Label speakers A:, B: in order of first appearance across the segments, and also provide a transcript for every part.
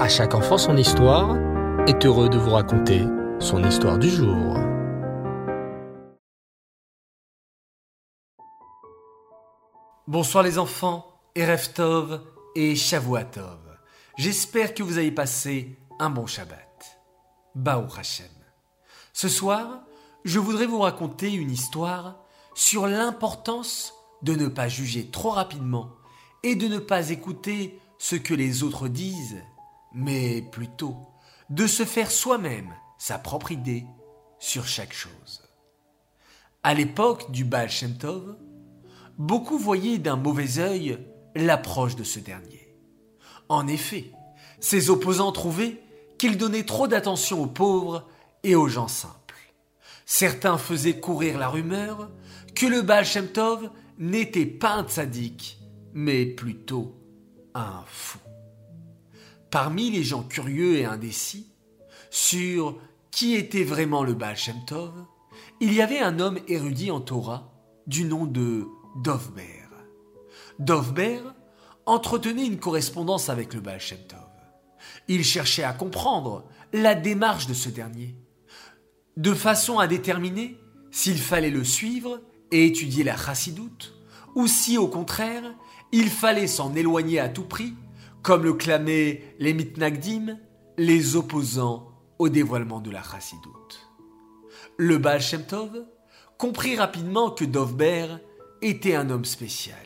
A: À chaque enfant son histoire est heureux de vous raconter son histoire du jour.
B: Bonsoir les enfants, Erev Tov et Shavuatov. J'espère que vous avez passé un bon Shabbat. Baou Hashem. Ce soir, je voudrais vous raconter une histoire sur l'importance de ne pas juger trop rapidement et de ne pas écouter ce que les autres disent, mais plutôt de se faire soi-même sa propre idée sur chaque chose. À l'époque du Baal beaucoup voyaient d'un mauvais œil l'approche de ce dernier. En effet, ses opposants trouvaient qu'il donnait trop d'attention aux pauvres et aux gens simples. Certains faisaient courir la rumeur que le Baal n'était pas un tzaddik, mais plutôt un fou. Parmi les gens curieux et indécis sur qui était vraiment le Baal Shem il y avait un homme érudit en Torah du nom de Dovber. Dovber entretenait une correspondance avec le Baal Shem. Il cherchait à comprendre la démarche de ce dernier, de façon à déterminer s'il fallait le suivre et étudier la chassidoute, ou si au contraire il fallait s'en éloigner à tout prix, comme le clamaient les mitnagdim, les opposants au dévoilement de la chassidoute. Le Baal Shem Tov comprit rapidement que Dovber était un homme spécial,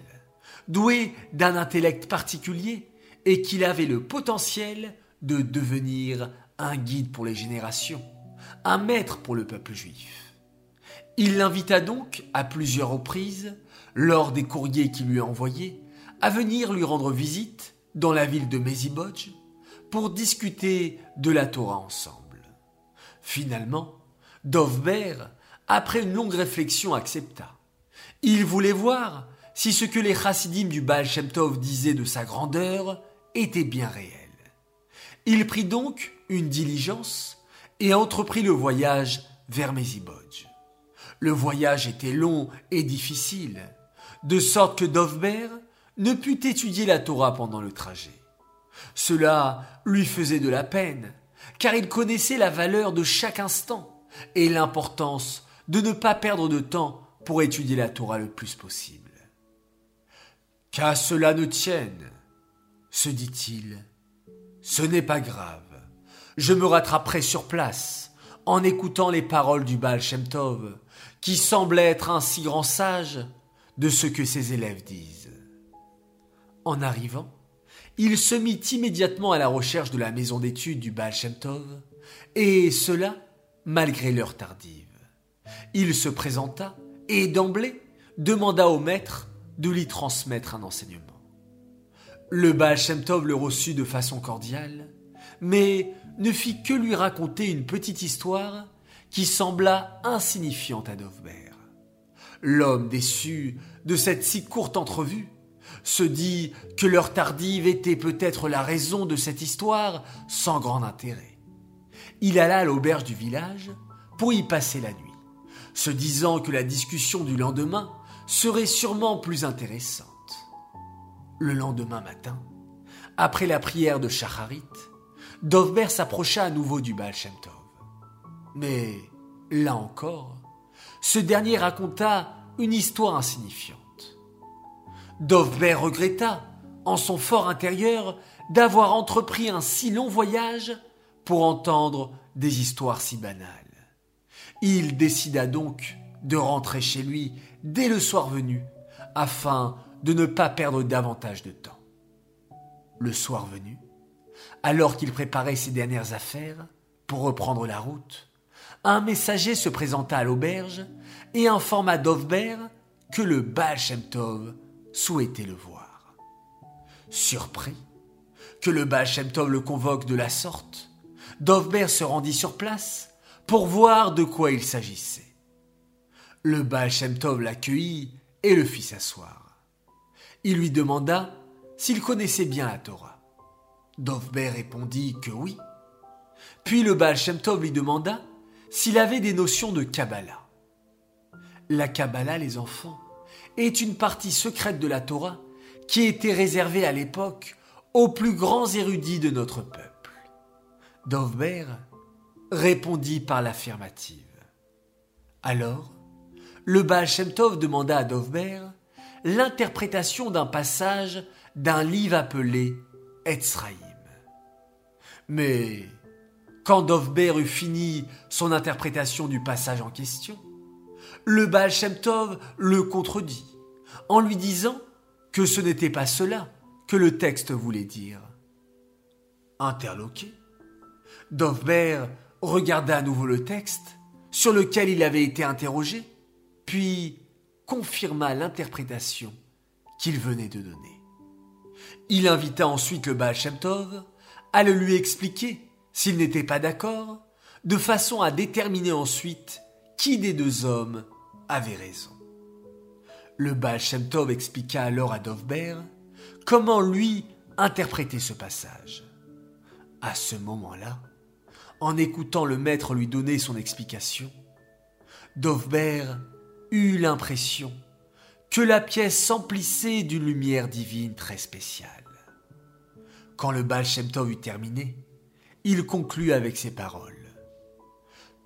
B: doué d'un intellect particulier et qu'il avait le potentiel de devenir un guide pour les générations, un maître pour le peuple juif. Il l'invita donc à plusieurs reprises, lors des courriers qu'il lui envoyait, à venir lui rendre visite dans la ville de Mezibodj pour discuter de la Torah ensemble. Finalement, Dovber, après une longue réflexion, accepta. Il voulait voir si ce que les chassidim du Baal Shem disaient de sa grandeur était bien réel. Il prit donc une diligence et entreprit le voyage vers Mezibodj. Le voyage était long et difficile, de sorte que Dovber ne put étudier la Torah pendant le trajet. Cela lui faisait de la peine, car il connaissait la valeur de chaque instant et l'importance de ne pas perdre de temps pour étudier la Torah le plus possible. Qu'à cela ne tienne, se dit-il, ce n'est pas grave. Je me rattraperai sur place en écoutant les paroles du Baal Shem Tov, qui semble être un si grand sage de ce que ses élèves disent. En arrivant, il se mit immédiatement à la recherche de la maison d'études du Baal et cela malgré l'heure tardive. Il se présenta et d'emblée demanda au maître de lui transmettre un enseignement. Le Baal le reçut de façon cordiale, mais ne fit que lui raconter une petite histoire qui sembla insignifiante à Dovber. L'homme déçu de cette si courte entrevue se dit que l'heure tardive était peut-être la raison de cette histoire sans grand intérêt. Il alla à l'auberge du village pour y passer la nuit, se disant que la discussion du lendemain serait sûrement plus intéressante. Le lendemain matin, après la prière de Shacharit, Dovber s'approcha à nouveau du Baal Shem Tov. Mais, là encore, ce dernier raconta une histoire insignifiante. Dovber regretta, en son fort intérieur, d'avoir entrepris un si long voyage pour entendre des histoires si banales. Il décida donc de rentrer chez lui dès le soir venu, afin de ne pas perdre davantage de temps. Le soir venu, alors qu'il préparait ses dernières affaires pour reprendre la route, un messager se présenta à l'auberge et informa Dovber que le Baal souhaitait le voir. Surpris que le Baal Shem Tov le convoque de la sorte, Dovber se rendit sur place pour voir de quoi il s'agissait. Le Baal Shem Tov l'accueillit et le fit s'asseoir. Il lui demanda s'il connaissait bien la Torah. Dovber répondit que oui. Puis le Baal Shem Tov lui demanda s'il avait des notions de Kabbalah. La Kabbalah, les enfants, est une partie secrète de la Torah qui était réservée à l'époque aux plus grands érudits de notre peuple. Dovber répondit par l'affirmative. Alors, le Baal Shem Tov demanda à Dovber l'interprétation d'un passage d'un livre appelé Etzraïm. Mais quand Dovber eut fini son interprétation du passage en question, le Baal le contredit en lui disant que ce n'était pas cela que le texte voulait dire. Interloqué, Dovber regarda à nouveau le texte sur lequel il avait été interrogé, puis confirma l'interprétation qu'il venait de donner. Il invita ensuite le Baal à le lui expliquer s'il n'était pas d'accord, de façon à déterminer ensuite qui des deux hommes avait raison? Le Baal Shem Tov expliqua alors à Dovber comment lui interpréter ce passage. À ce moment-là, en écoutant le maître lui donner son explication, Dovber eut l'impression que la pièce s'emplissait d'une lumière divine très spéciale. Quand le Baal Shem Tov eut terminé, il conclut avec ces paroles.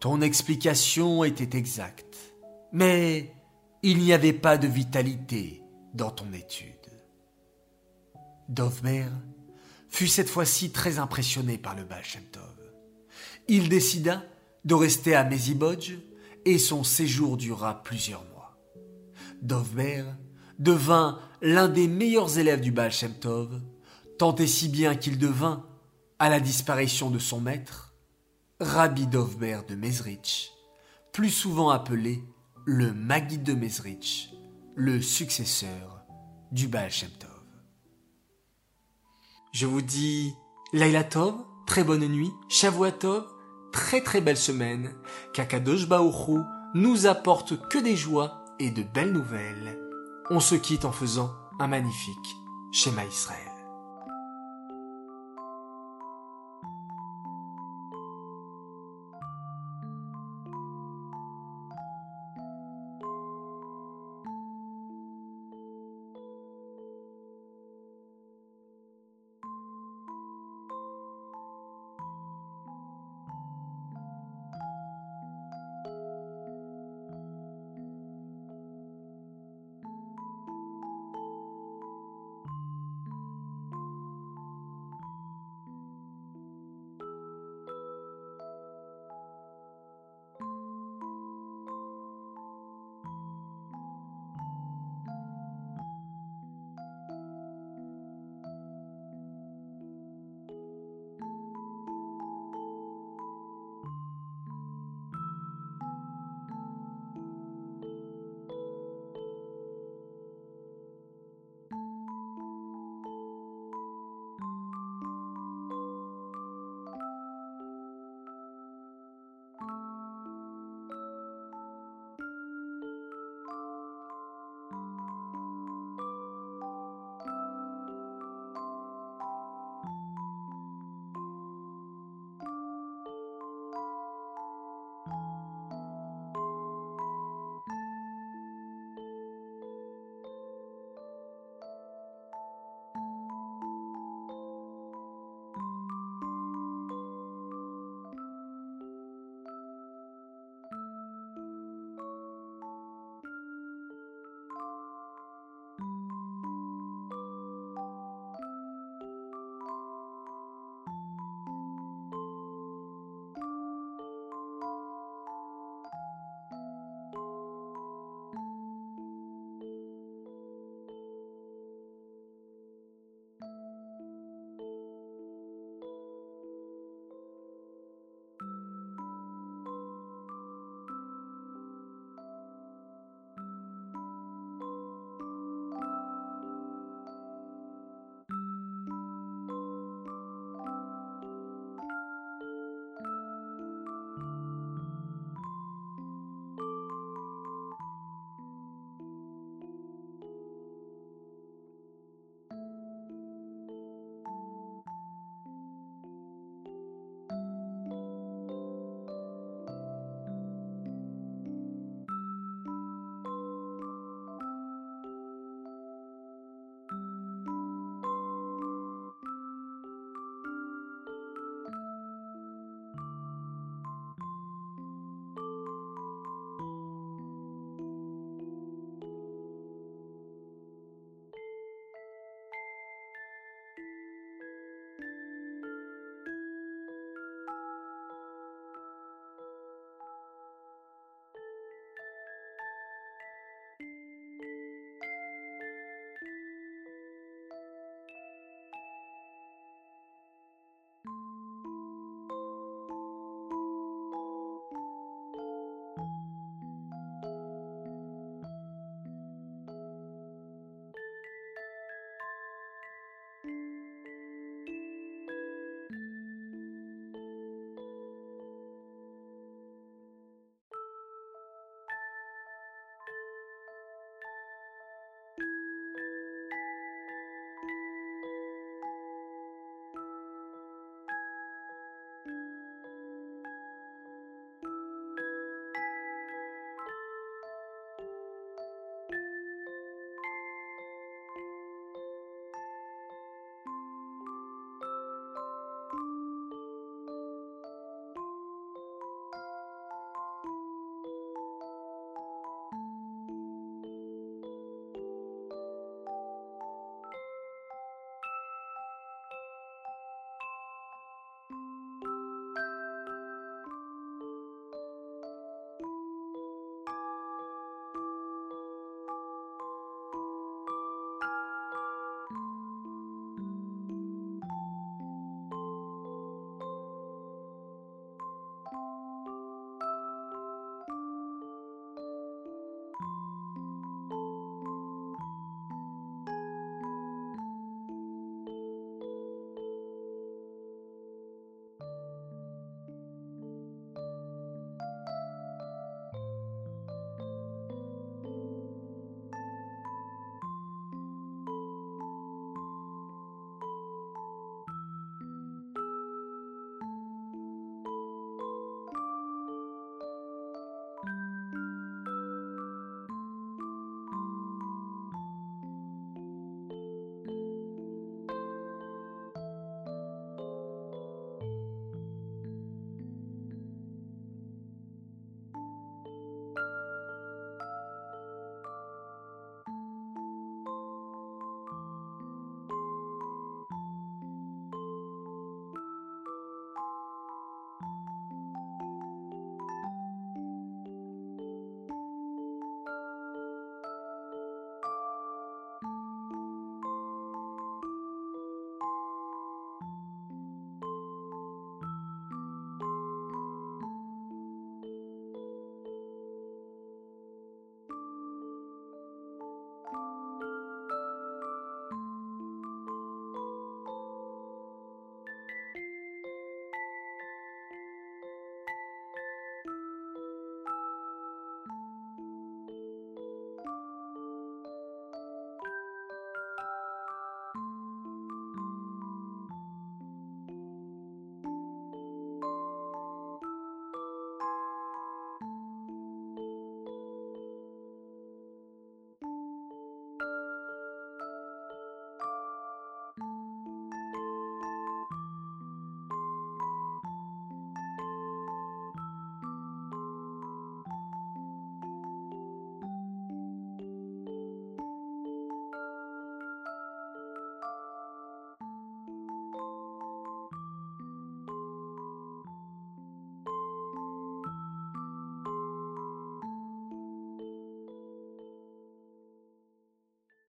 B: Ton explication était exacte, mais il n'y avait pas de vitalité dans ton étude. Dovber fut cette fois-ci très impressionné par le Baal. Il décida de rester à Mezibodj et son séjour dura plusieurs mois. Dovber devint l'un des meilleurs élèves du Baal tant et si bien qu'il devint, à la disparition de son maître, Rabbi Dovber de Mezrich, plus souvent appelé le Maguide de Mezrich, le successeur du Baal Shem Tov. Je vous dis Laila Tov, très bonne nuit, Shavua Tov, très très belle semaine, qu'Akadosh Baoru nous apporte que des joies et de belles nouvelles. On se quitte en faisant un magnifique schéma Israël.